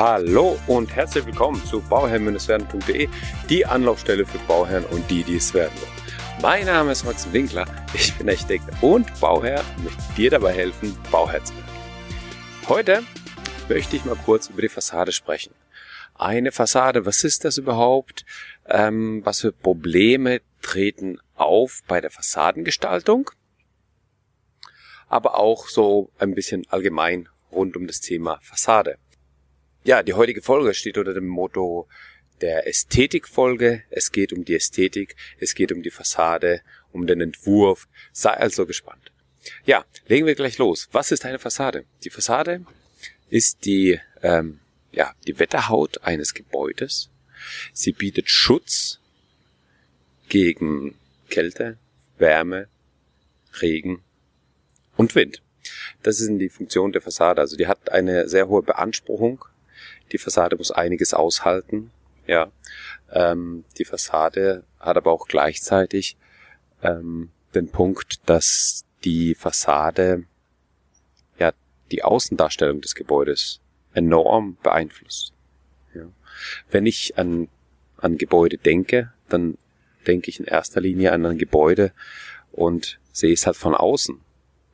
Hallo und herzlich willkommen zu bauherrn-werden.de, die Anlaufstelle für Bauherren und die, die es werden wollen. Mein Name ist Max Winkler, ich bin Architekt und Bauherr und möchte dir dabei helfen, Bauherr zu werden. Heute möchte ich mal kurz über die Fassade sprechen. Eine Fassade, was ist das überhaupt? Ähm, was für Probleme treten auf bei der Fassadengestaltung? Aber auch so ein bisschen allgemein rund um das Thema Fassade. Ja, die heutige Folge steht unter dem Motto der Ästhetikfolge. Es geht um die Ästhetik, es geht um die Fassade, um den Entwurf. Sei also gespannt. Ja, legen wir gleich los. Was ist eine Fassade? Die Fassade ist die, ähm, ja, die Wetterhaut eines Gebäudes. Sie bietet Schutz gegen Kälte, Wärme, Regen und Wind. Das ist die Funktion der Fassade. Also die hat eine sehr hohe Beanspruchung. Die Fassade muss einiges aushalten. Ja, ähm, die Fassade hat aber auch gleichzeitig ähm, den Punkt, dass die Fassade ja die Außendarstellung des Gebäudes enorm beeinflusst. Ja. Wenn ich an, an Gebäude denke, dann denke ich in erster Linie an ein Gebäude und sehe es halt von außen.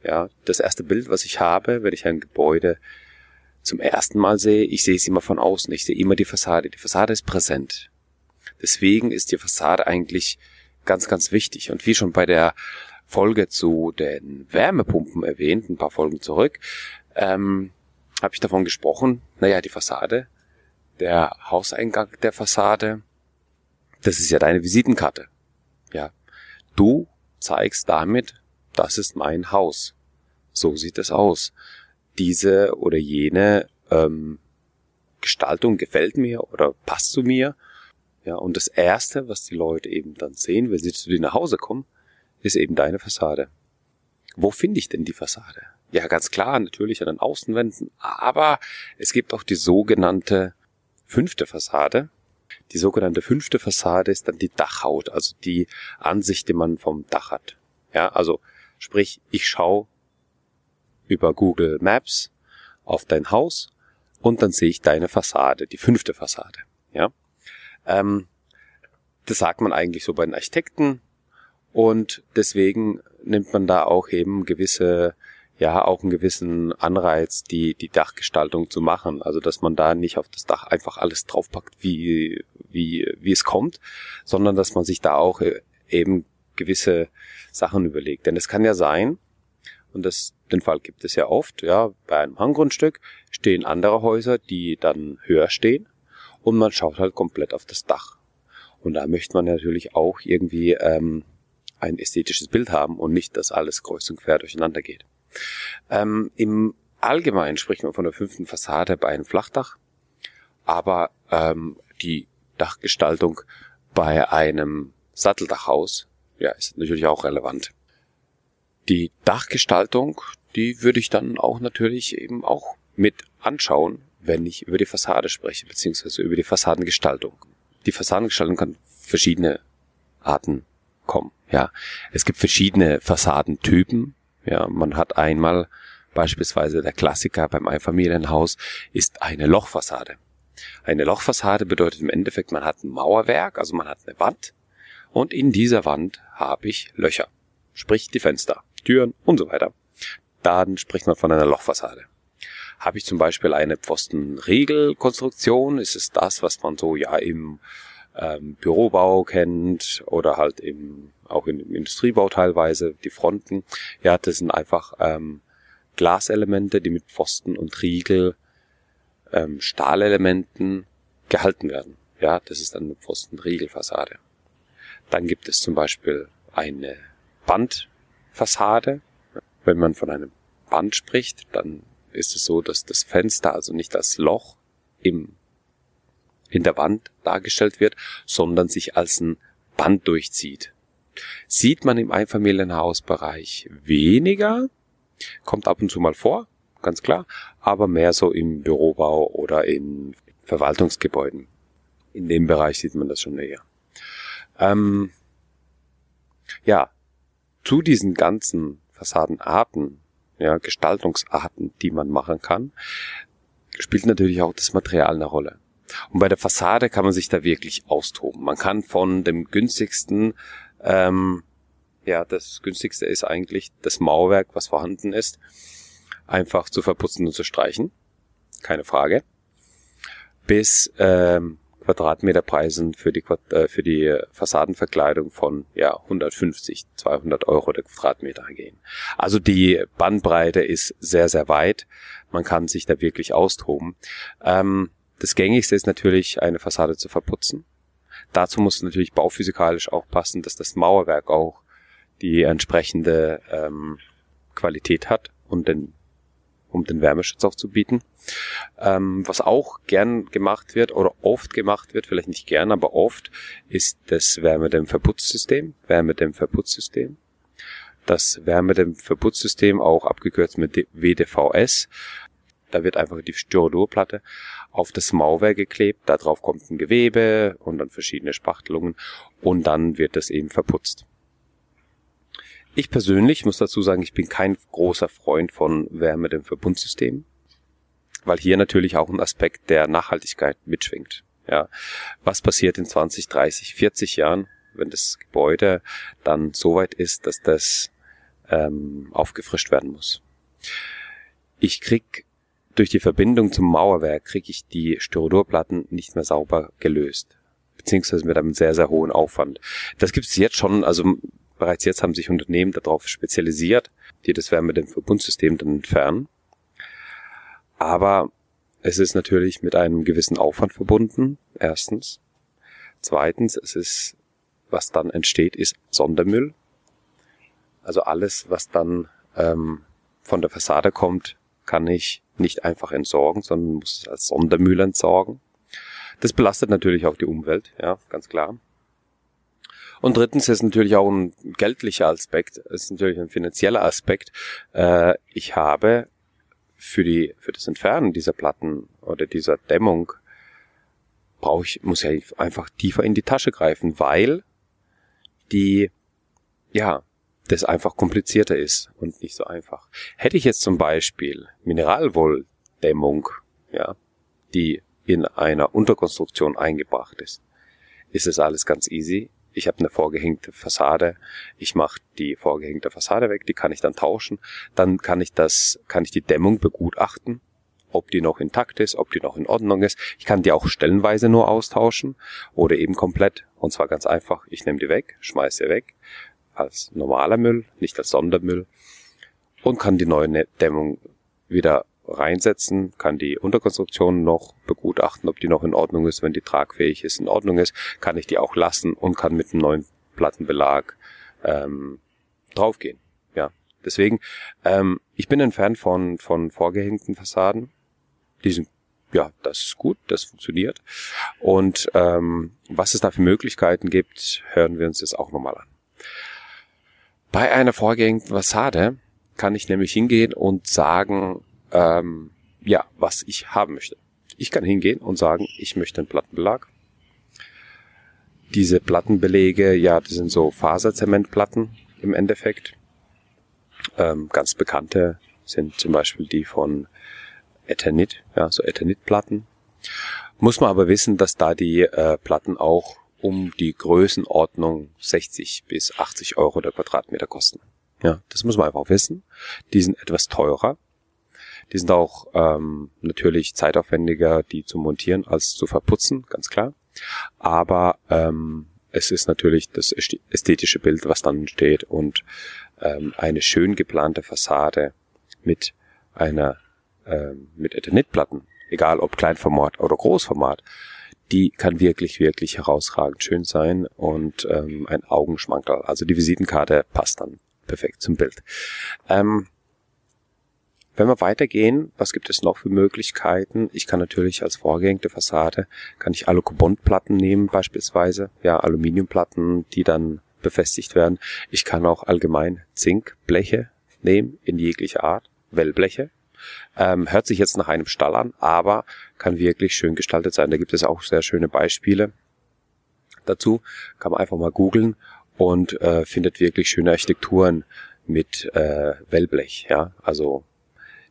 Ja, das erste Bild, was ich habe, wenn ich ein Gebäude zum ersten Mal sehe, ich sehe es immer von außen. Ich sehe immer die Fassade. Die Fassade ist präsent. Deswegen ist die Fassade eigentlich ganz, ganz wichtig. Und wie schon bei der Folge zu den Wärmepumpen erwähnt, ein paar Folgen zurück, ähm, habe ich davon gesprochen, naja, die Fassade, der Hauseingang der Fassade, das ist ja deine Visitenkarte. Ja. Du zeigst damit, das ist mein Haus. So sieht es aus. Diese oder jene ähm, Gestaltung gefällt mir oder passt zu mir. Ja, und das erste, was die Leute eben dann sehen, wenn sie zu dir nach Hause kommen, ist eben deine Fassade. Wo finde ich denn die Fassade? Ja, ganz klar, natürlich an den Außenwänden, aber es gibt auch die sogenannte fünfte Fassade. Die sogenannte fünfte Fassade ist dann die Dachhaut, also die Ansicht, die man vom Dach hat. Ja, also sprich, ich schaue über Google Maps auf dein Haus und dann sehe ich deine Fassade, die fünfte Fassade. Ja, ähm, das sagt man eigentlich so bei den Architekten und deswegen nimmt man da auch eben gewisse ja auch einen gewissen Anreiz, die, die Dachgestaltung zu machen. Also, dass man da nicht auf das Dach einfach alles draufpackt, wie, wie, wie es kommt, sondern dass man sich da auch äh, eben gewisse Sachen überlegt. Denn es kann ja sein, und das, den Fall gibt es ja oft, ja, bei einem Hanggrundstück stehen andere Häuser, die dann höher stehen und man schaut halt komplett auf das Dach. Und da möchte man natürlich auch irgendwie ähm, ein ästhetisches Bild haben und nicht, dass alles kreuz und quer durcheinander geht. Ähm, Im Allgemeinen spricht man von der fünften Fassade bei einem Flachdach, aber ähm, die Dachgestaltung bei einem Satteldachhaus ja, ist natürlich auch relevant. Die Dachgestaltung, die würde ich dann auch natürlich eben auch mit anschauen, wenn ich über die Fassade spreche, beziehungsweise über die Fassadengestaltung. Die Fassadengestaltung kann verschiedene Arten kommen. Ja, es gibt verschiedene Fassadentypen. Ja, man hat einmal beispielsweise der Klassiker beim Einfamilienhaus ist eine Lochfassade. Eine Lochfassade bedeutet im Endeffekt, man hat ein Mauerwerk, also man hat eine Wand und in dieser Wand habe ich Löcher, sprich die Fenster, Türen und so weiter. Dann spricht man von einer Lochfassade. Habe ich zum Beispiel eine Pfostenriegelkonstruktion, ist es das, was man so ja im ähm, Bürobau kennt oder halt im, auch im Industriebau teilweise, die Fronten. Ja, das sind einfach ähm, Glaselemente, die mit Pfosten und Riegel, ähm, Stahlelementen gehalten werden. Ja, das ist dann eine Pfostenriegelfassade. Dann gibt es zum Beispiel eine Bandfassade. Wenn man von einem Band spricht, dann ist es so, dass das Fenster also nicht als Loch im in der Wand dargestellt wird, sondern sich als ein Band durchzieht. Sieht man im Einfamilienhausbereich weniger, kommt ab und zu mal vor, ganz klar, aber mehr so im Bürobau oder in Verwaltungsgebäuden. In dem Bereich sieht man das schon näher. Ähm, ja, zu diesen ganzen Fassadenarten, ja, Gestaltungsarten, die man machen kann, spielt natürlich auch das Material eine Rolle. Und bei der Fassade kann man sich da wirklich austoben. Man kann von dem günstigsten, ähm, ja, das günstigste ist eigentlich das Mauerwerk, was vorhanden ist, einfach zu verputzen und zu streichen. Keine Frage. Bis ähm, Quadratmeterpreisen für die, äh, für die Fassadenverkleidung von ja, 150, 200 Euro der Quadratmeter gehen. Also die Bandbreite ist sehr, sehr weit. Man kann sich da wirklich austoben. Ähm, das gängigste ist natürlich, eine Fassade zu verputzen. Dazu muss natürlich bauphysikalisch auch passen, dass das Mauerwerk auch die entsprechende ähm, Qualität hat und den, um den Wärmeschutz auch zu bieten. Ähm, was auch gern gemacht wird oder oft gemacht wird, vielleicht nicht gern, aber oft, ist das Wärmedämmverputzsystem. Wärmedämmverputzsystem. Das Wärmedämmverputzsystem, auch abgekürzt mit WDVS, da wird einfach die Styrodurplatte auf das Mauerwerk geklebt, da drauf kommt ein Gewebe und dann verschiedene Spachtelungen und dann wird das eben verputzt. Ich persönlich muss dazu sagen, ich bin kein großer Freund von Wärme dem Verbundsystem, weil hier natürlich auch ein Aspekt der Nachhaltigkeit mitschwingt. Ja, was passiert in 20, 30, 40 Jahren, wenn das Gebäude dann so weit ist, dass das ähm, aufgefrischt werden muss? Ich krieg durch die Verbindung zum Mauerwerk kriege ich die Styrodurplatten nicht mehr sauber gelöst. Beziehungsweise mit einem sehr, sehr hohen Aufwand. Das gibt es jetzt schon, also bereits jetzt haben sich Unternehmen darauf spezialisiert, die das Wärmedämmverbundsystem dann entfernen. Aber es ist natürlich mit einem gewissen Aufwand verbunden, erstens. Zweitens, es ist, was dann entsteht, ist Sondermüll. Also alles, was dann ähm, von der Fassade kommt, kann ich nicht einfach entsorgen, sondern muss es als Sondermüll entsorgen. Das belastet natürlich auch die Umwelt, ja, ganz klar. Und drittens ist natürlich auch ein geldlicher Aspekt, ist natürlich ein finanzieller Aspekt. Äh, ich habe für die, für das Entfernen dieser Platten oder dieser Dämmung brauche ich, muss ja einfach tiefer in die Tasche greifen, weil die, ja, das einfach komplizierter ist und nicht so einfach. Hätte ich jetzt zum Beispiel Mineralwolldämmung, ja, die in einer Unterkonstruktion eingebracht ist, ist es alles ganz easy. Ich habe eine vorgehängte Fassade, ich mache die vorgehängte Fassade weg, die kann ich dann tauschen, dann kann ich das, kann ich die Dämmung begutachten, ob die noch intakt ist, ob die noch in Ordnung ist. Ich kann die auch stellenweise nur austauschen oder eben komplett. Und zwar ganz einfach, ich nehme die weg, schmeiße sie weg, als normaler Müll, nicht als Sondermüll und kann die neue ne-, Dämmung wieder reinsetzen, kann die Unterkonstruktion noch begutachten, ob die noch in Ordnung ist, wenn die tragfähig ist, in Ordnung ist, kann ich die auch lassen und kann mit einem neuen Plattenbelag ähm, draufgehen. Ja, deswegen, ähm, ich bin ein Fan von, von vorgehängten Fassaden. Die sind, ja, das ist gut, das funktioniert. Und ähm, was es da für Möglichkeiten gibt, hören wir uns jetzt auch nochmal an. Bei einer vorgehenden Fassade kann ich nämlich hingehen und sagen, ähm, ja, was ich haben möchte. Ich kann hingehen und sagen, ich möchte einen Plattenbelag. Diese Plattenbelege, ja, das sind so Faserzementplatten im Endeffekt. Ähm, ganz bekannte sind zum Beispiel die von Eternit, ja, so Eternit-Platten. Muss man aber wissen, dass da die äh, Platten auch um die Größenordnung 60 bis 80 Euro der Quadratmeter kosten. Ja, das muss man einfach wissen. Die sind etwas teurer. Die sind auch ähm, natürlich zeitaufwendiger, die zu montieren, als zu verputzen, ganz klar. Aber ähm, es ist natürlich das ästhetische Bild, was dann entsteht und ähm, eine schön geplante Fassade mit einer ähm, mit Eternitplatten, egal ob Kleinformat oder Großformat, die kann wirklich, wirklich herausragend schön sein und ähm, ein Augenschmankerl. Also die Visitenkarte passt dann perfekt zum Bild. Ähm, wenn wir weitergehen, was gibt es noch für Möglichkeiten? Ich kann natürlich als vorgehängte Fassade, kann ich Alucobond-Platten nehmen beispielsweise, ja, Aluminiumplatten, die dann befestigt werden. Ich kann auch allgemein Zinkbleche nehmen, in jeglicher Art, Wellbleche. Ähm, hört sich jetzt nach einem Stall an, aber kann wirklich schön gestaltet sein. Da gibt es auch sehr schöne Beispiele dazu. Kann man einfach mal googeln und äh, findet wirklich schöne Architekturen mit äh, Wellblech. Ja, also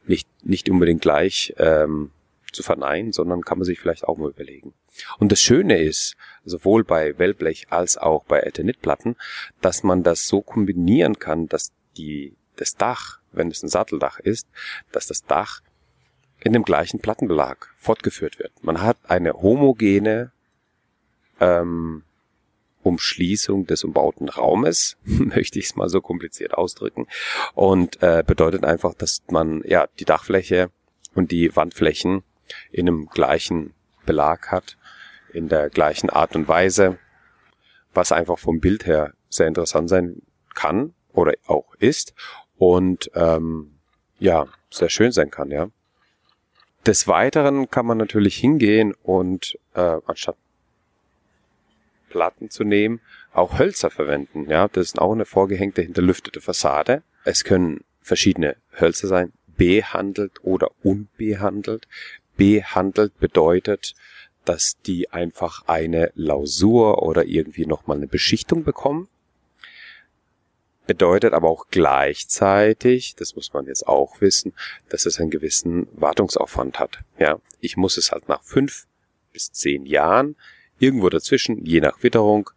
nicht nicht unbedingt gleich ähm, zu verneinen, sondern kann man sich vielleicht auch mal überlegen. Und das Schöne ist, sowohl bei Wellblech als auch bei Eternitplatten, dass man das so kombinieren kann, dass die, das Dach, wenn es ein Satteldach ist, dass das Dach in dem gleichen Plattenbelag fortgeführt wird. Man hat eine homogene ähm, Umschließung des umbauten Raumes, möchte ich es mal so kompliziert ausdrücken, und äh, bedeutet einfach, dass man ja die Dachfläche und die Wandflächen in einem gleichen Belag hat, in der gleichen Art und Weise, was einfach vom Bild her sehr interessant sein kann oder auch ist und ähm, ja sehr schön sein kann, ja. Des Weiteren kann man natürlich hingehen und äh, anstatt Platten zu nehmen, auch Hölzer verwenden. Ja, das ist auch eine vorgehängte, hinterlüftete Fassade. Es können verschiedene Hölzer sein, behandelt oder unbehandelt. Behandelt bedeutet, dass die einfach eine Lausur oder irgendwie nochmal eine Beschichtung bekommen. Bedeutet aber auch gleichzeitig, das muss man jetzt auch wissen, dass es einen gewissen Wartungsaufwand hat. Ja, ich muss es halt nach fünf bis zehn Jahren irgendwo dazwischen, je nach Witterung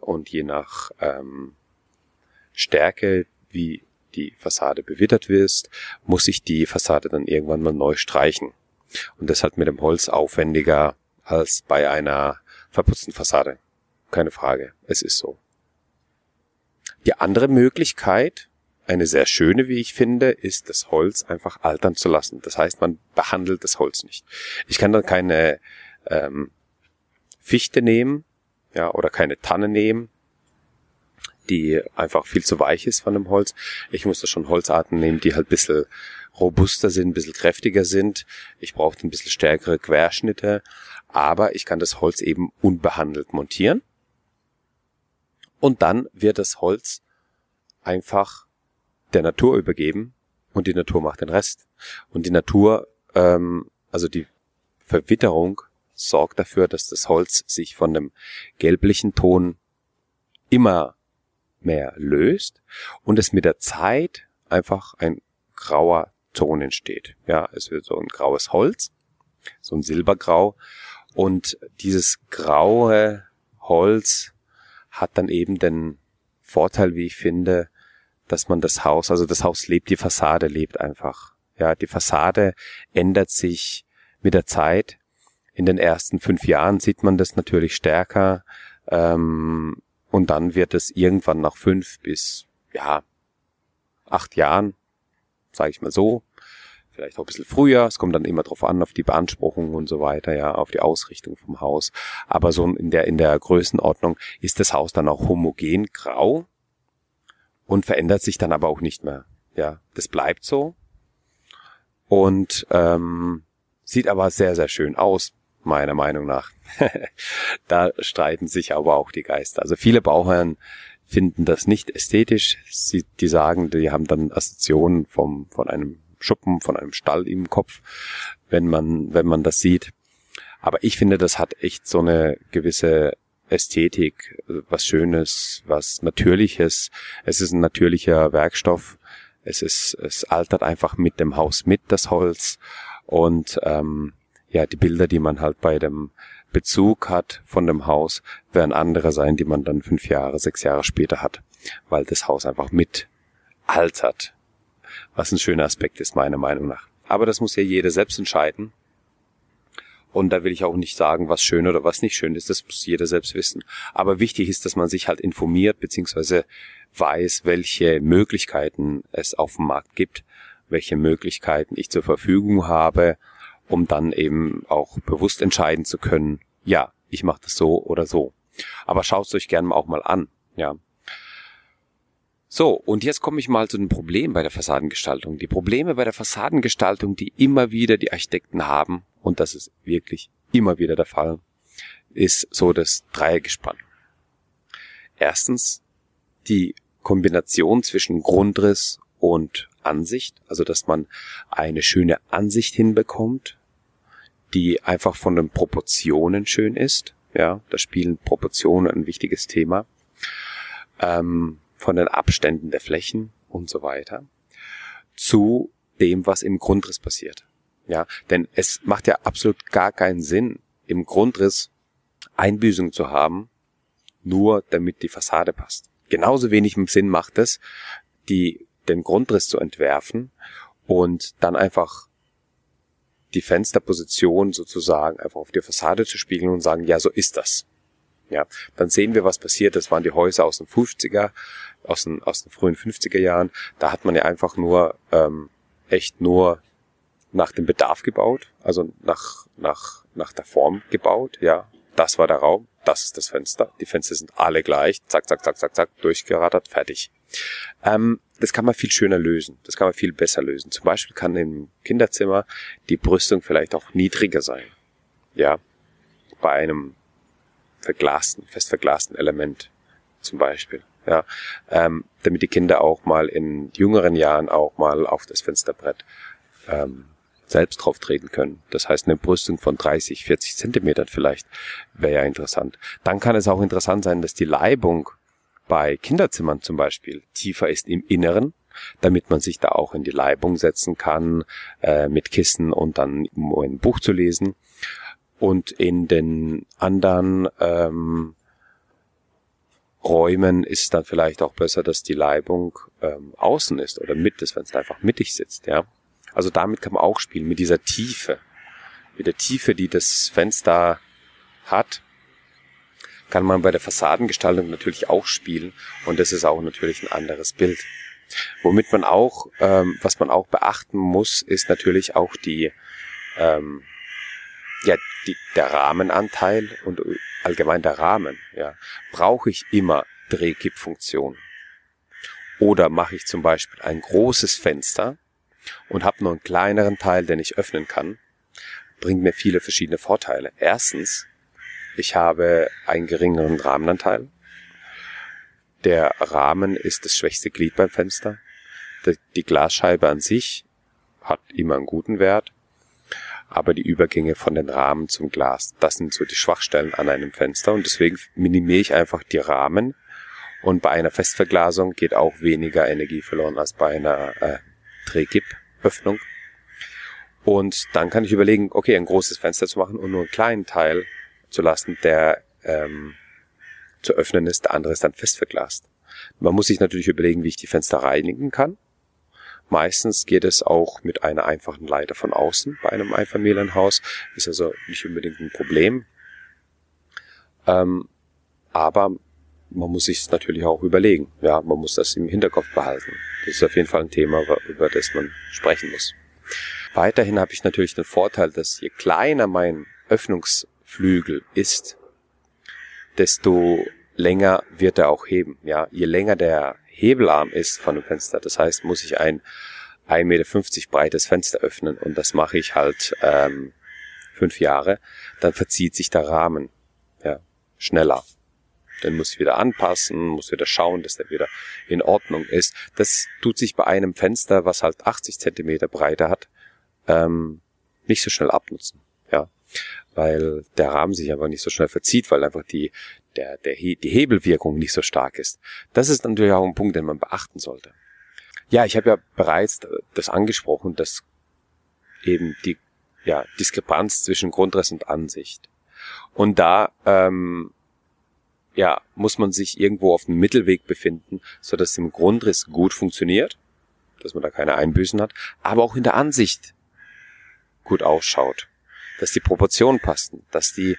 und je nach ähm, Stärke, wie die Fassade bewittert wird, muss ich die Fassade dann irgendwann mal neu streichen. Und das halt mit dem Holz aufwendiger als bei einer verputzten Fassade. Keine Frage, es ist so. Die andere Möglichkeit, eine sehr schöne, wie ich finde, ist das Holz einfach altern zu lassen. Das heißt, man behandelt das Holz nicht. Ich kann dann keine ähm, Fichte nehmen, ja, oder keine Tanne nehmen, die einfach viel zu weich ist von dem Holz. Ich muss da schon Holzarten nehmen, die halt ein bisschen robuster sind, ein bisschen kräftiger sind. Ich brauche ein bisschen stärkere Querschnitte, aber ich kann das Holz eben unbehandelt montieren. Und dann wird das Holz einfach der Natur übergeben und die Natur macht den Rest. Und die Natur, ähm, also die Verwitterung sorgt dafür, dass das Holz sich von dem gelblichen Ton immer mehr löst und es mit der Zeit einfach ein grauer Ton entsteht. Ja, es wird so ein graues Holz, so ein Silbergrau und dieses graue Holz hat dann eben den Vorteil, wie ich finde, dass man das Haus, also das Haus lebt, die Fassade lebt einfach. Ja, die Fassade ändert sich mit der Zeit in den ersten fünf Jahren sieht man das natürlich stärker ähm, und dann wird es irgendwann nach fünf bis ja acht Jahren, sage ich mal so, vielleicht auch ein bisschen früher. Es kommt dann immer drauf an, auf die Beanspruchung und so weiter, ja, auf die Ausrichtung vom Haus. Aber so in der, in der Größenordnung ist das Haus dann auch homogen grau und verändert sich dann aber auch nicht mehr. Ja, das bleibt so. Und ähm, sieht aber sehr, sehr schön aus meiner Meinung nach. da streiten sich aber auch die Geister. Also viele Bauherren finden das nicht ästhetisch. Sie, die sagen, die haben dann Assoziationen vom, von einem Schuppen, von einem Stall im Kopf, wenn man, wenn man das sieht. Aber ich finde, das hat echt so eine gewisse Ästhetik, was Schönes, was Natürliches. Es ist ein natürlicher Werkstoff. Es ist, es altert einfach mit dem Haus mit, das Holz. Und ähm, ja, die Bilder, die man halt bei dem Bezug hat von dem Haus, werden andere sein, die man dann fünf Jahre, sechs Jahre später hat, weil das Haus einfach mit altert. Was ein schöner Aspekt ist, meiner Meinung nach. Aber das muss ja jeder selbst entscheiden. Und da will ich auch nicht sagen, was schön oder was nicht schön ist. Das muss jeder selbst wissen. Aber wichtig ist, dass man sich halt informiert, beziehungsweise weiß, welche Möglichkeiten es auf dem Markt gibt, welche Möglichkeiten ich zur Verfügung habe um dann eben auch bewusst entscheiden zu können, ja, ich mache das so oder so. Aber schaut es euch gerne auch mal an, ja. So, und jetzt komme ich mal zu den Problemen bei der Fassadengestaltung. Die Probleme bei der Fassadengestaltung, die immer wieder die Architekten haben, und das ist wirklich immer wieder der Fall, ist so das Dreiergespann. Erstens die Kombination zwischen Grundriss und Ansicht, also dass man eine schöne Ansicht hinbekommt, die einfach von den Proportionen schön ist. Ja, da spielen Proportionen ein wichtiges Thema. Ähm, von den Abständen der Flächen und so weiter. Zu dem, was im Grundriss passiert. Ja, denn es macht ja absolut gar keinen Sinn, im Grundriss Einbüßungen zu haben, nur damit die Fassade passt. Genauso wenig Sinn macht es, die, den Grundriss zu entwerfen und dann einfach die Fensterposition sozusagen einfach auf die Fassade zu spiegeln und sagen, ja, so ist das. Ja, dann sehen wir, was passiert. Das waren die Häuser aus den 50er, aus den, aus den frühen 50er Jahren. Da hat man ja einfach nur, ähm, echt nur nach dem Bedarf gebaut, also nach, nach, nach der Form gebaut, ja. Das war der Raum, das ist das Fenster. Die Fenster sind alle gleich, zack, zack, zack, zack, zack, durchgerattert, fertig. Ähm, das kann man viel schöner lösen. Das kann man viel besser lösen. Zum Beispiel kann im Kinderzimmer die Brüstung vielleicht auch niedriger sein. Ja, bei einem verglasten, fest verglasten Element zum Beispiel. Ja, ähm, damit die Kinder auch mal in jüngeren Jahren auch mal auf das Fensterbrett ähm, selbst drauf treten können. Das heißt, eine Brüstung von 30, 40 Zentimetern vielleicht wäre ja interessant. Dann kann es auch interessant sein, dass die Leibung bei Kinderzimmern zum Beispiel tiefer ist im Inneren, damit man sich da auch in die Leibung setzen kann, äh, mit Kissen und dann um ein Buch zu lesen. Und in den anderen ähm, Räumen ist dann vielleicht auch besser, dass die Leibung ähm, außen ist oder mit ist, wenn es einfach mittig sitzt, ja. Also damit kann man auch spielen, mit dieser Tiefe. Mit der Tiefe, die das Fenster hat, kann man bei der Fassadengestaltung natürlich auch spielen und das ist auch natürlich ein anderes Bild. Womit man auch, ähm, was man auch beachten muss, ist natürlich auch die, ähm, ja, die, der Rahmenanteil und allgemein der Rahmen. Ja. Brauche ich immer Drehkippfunktion? Oder mache ich zum Beispiel ein großes Fenster und habe nur einen kleineren Teil, den ich öffnen kann? Bringt mir viele verschiedene Vorteile. Erstens, ich habe einen geringeren Rahmenanteil. Der Rahmen ist das schwächste Glied beim Fenster. Die Glasscheibe an sich hat immer einen guten Wert, aber die Übergänge von den Rahmen zum Glas, das sind so die Schwachstellen an einem Fenster und deswegen minimiere ich einfach die Rahmen und bei einer Festverglasung geht auch weniger Energie verloren als bei einer äh, Drehgipöffnung. Und dann kann ich überlegen, okay, ein großes Fenster zu machen und nur einen kleinen Teil zu lassen, der ähm, zu öffnen ist, der andere ist dann fest verglast. Man muss sich natürlich überlegen, wie ich die Fenster reinigen kann. Meistens geht es auch mit einer einfachen Leiter von außen bei einem Einfamilienhaus. Ist also nicht unbedingt ein Problem. Ähm, aber man muss sich natürlich auch überlegen. Ja, man muss das im Hinterkopf behalten. Das ist auf jeden Fall ein Thema, über das man sprechen muss. Weiterhin habe ich natürlich den Vorteil, dass je kleiner mein Öffnungs Flügel ist, desto länger wird er auch heben. Ja, je länger der Hebelarm ist von dem Fenster, das heißt, muss ich ein 1,50 Meter breites Fenster öffnen und das mache ich halt ähm, fünf Jahre, dann verzieht sich der Rahmen ja, schneller. Dann muss ich wieder anpassen, muss wieder schauen, dass der wieder in Ordnung ist. Das tut sich bei einem Fenster, was halt 80 Zentimeter Breite hat, ähm, nicht so schnell abnutzen. Ja, weil der Rahmen sich einfach nicht so schnell verzieht, weil einfach die, der, der, die Hebelwirkung nicht so stark ist. Das ist natürlich auch ein Punkt, den man beachten sollte. Ja, ich habe ja bereits das angesprochen, dass eben die ja, Diskrepanz zwischen Grundriss und Ansicht. Und da ähm, ja, muss man sich irgendwo auf dem Mittelweg befinden, so dass im Grundriss gut funktioniert, dass man da keine Einbüßen hat, aber auch in der Ansicht gut ausschaut dass die Proportionen passen, dass die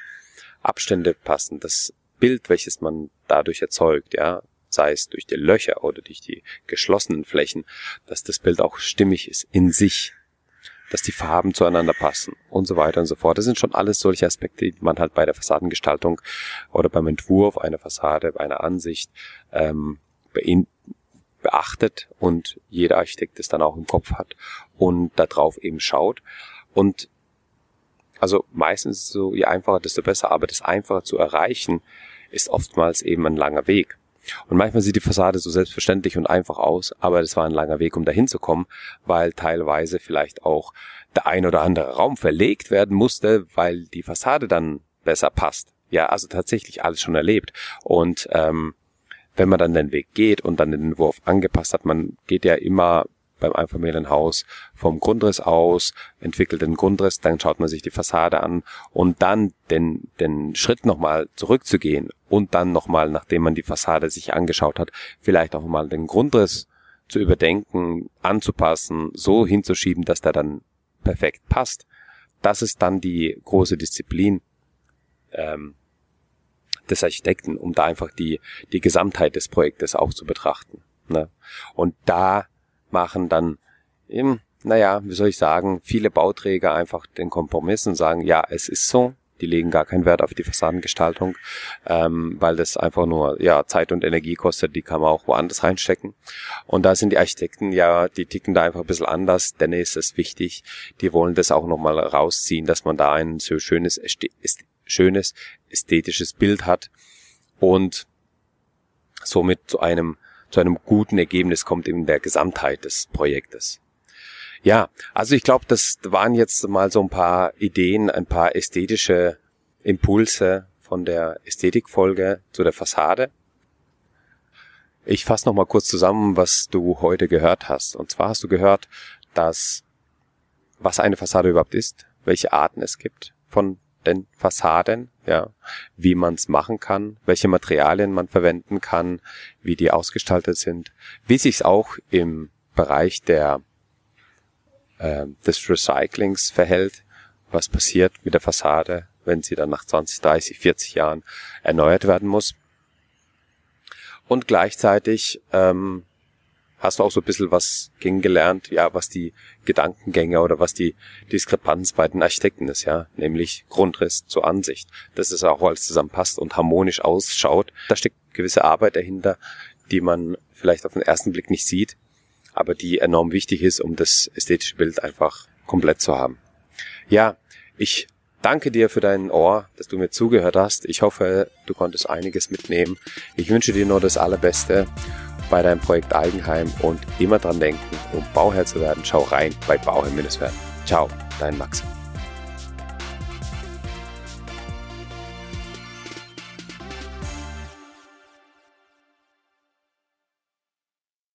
Abstände passen, das Bild, welches man dadurch erzeugt, ja, sei es durch die Löcher oder durch die geschlossenen Flächen, dass das Bild auch stimmig ist in sich, dass die Farben zueinander passen und so weiter und so fort. Das sind schon alles solche Aspekte, die man halt bei der Fassadengestaltung oder beim Entwurf einer Fassade, einer Ansicht ähm, beachtet und jeder Architekt es dann auch im Kopf hat und darauf eben schaut. Und also meistens so, je einfacher, desto besser, aber das einfacher zu erreichen ist oftmals eben ein langer Weg. Und manchmal sieht die Fassade so selbstverständlich und einfach aus, aber das war ein langer Weg, um dahin zu kommen, weil teilweise vielleicht auch der ein oder andere Raum verlegt werden musste, weil die Fassade dann besser passt. Ja, also tatsächlich alles schon erlebt. Und ähm, wenn man dann den Weg geht und dann den Entwurf angepasst hat, man geht ja immer beim Einfamilienhaus vom Grundriss aus, entwickelt den Grundriss, dann schaut man sich die Fassade an und dann den, den Schritt nochmal zurückzugehen und dann nochmal, nachdem man die Fassade sich angeschaut hat, vielleicht auch mal den Grundriss zu überdenken, anzupassen, so hinzuschieben, dass der dann perfekt passt. Das ist dann die große Disziplin ähm, des Architekten, um da einfach die, die Gesamtheit des Projektes auch zu betrachten. Ne? Und da machen dann, eben, naja, wie soll ich sagen, viele Bauträger einfach den Kompromiss und sagen, ja, es ist so, die legen gar keinen Wert auf die Fassadengestaltung, ähm, weil das einfach nur ja Zeit und Energie kostet, die kann man auch woanders reinstecken. Und da sind die Architekten ja, die ticken da einfach ein bisschen anders, denn ist es wichtig, die wollen das auch nochmal rausziehen, dass man da ein so schönes, schönes ästhetisches Bild hat und somit zu einem zu einem guten Ergebnis kommt in der Gesamtheit des Projektes. Ja, also ich glaube, das waren jetzt mal so ein paar Ideen, ein paar ästhetische Impulse von der Ästhetikfolge zu der Fassade. Ich fasse noch mal kurz zusammen, was du heute gehört hast. Und zwar hast du gehört, dass was eine Fassade überhaupt ist, welche Arten es gibt von den Fassaden, ja, wie man es machen kann, welche Materialien man verwenden kann, wie die ausgestaltet sind, wie sich es auch im Bereich der äh, des Recyclings verhält, was passiert mit der Fassade, wenn sie dann nach 20, 30, 40 Jahren erneuert werden muss. Und gleichzeitig ähm, hast du auch so ein bisschen was kennengelernt, ja, was die Gedankengänge oder was die Diskrepanz bei den Architekten ist, ja, nämlich Grundriss zur Ansicht, dass es auch alles zusammenpasst und harmonisch ausschaut. Da steckt gewisse Arbeit dahinter, die man vielleicht auf den ersten Blick nicht sieht, aber die enorm wichtig ist, um das ästhetische Bild einfach komplett zu haben. Ja, ich danke dir für dein Ohr, dass du mir zugehört hast. Ich hoffe, du konntest einiges mitnehmen. Ich wünsche dir nur das Allerbeste bei deinem Projekt Eigenheim und immer dran denken, um Bauherr zu werden, schau rein bei Bauherr-werden. Ciao, dein Max.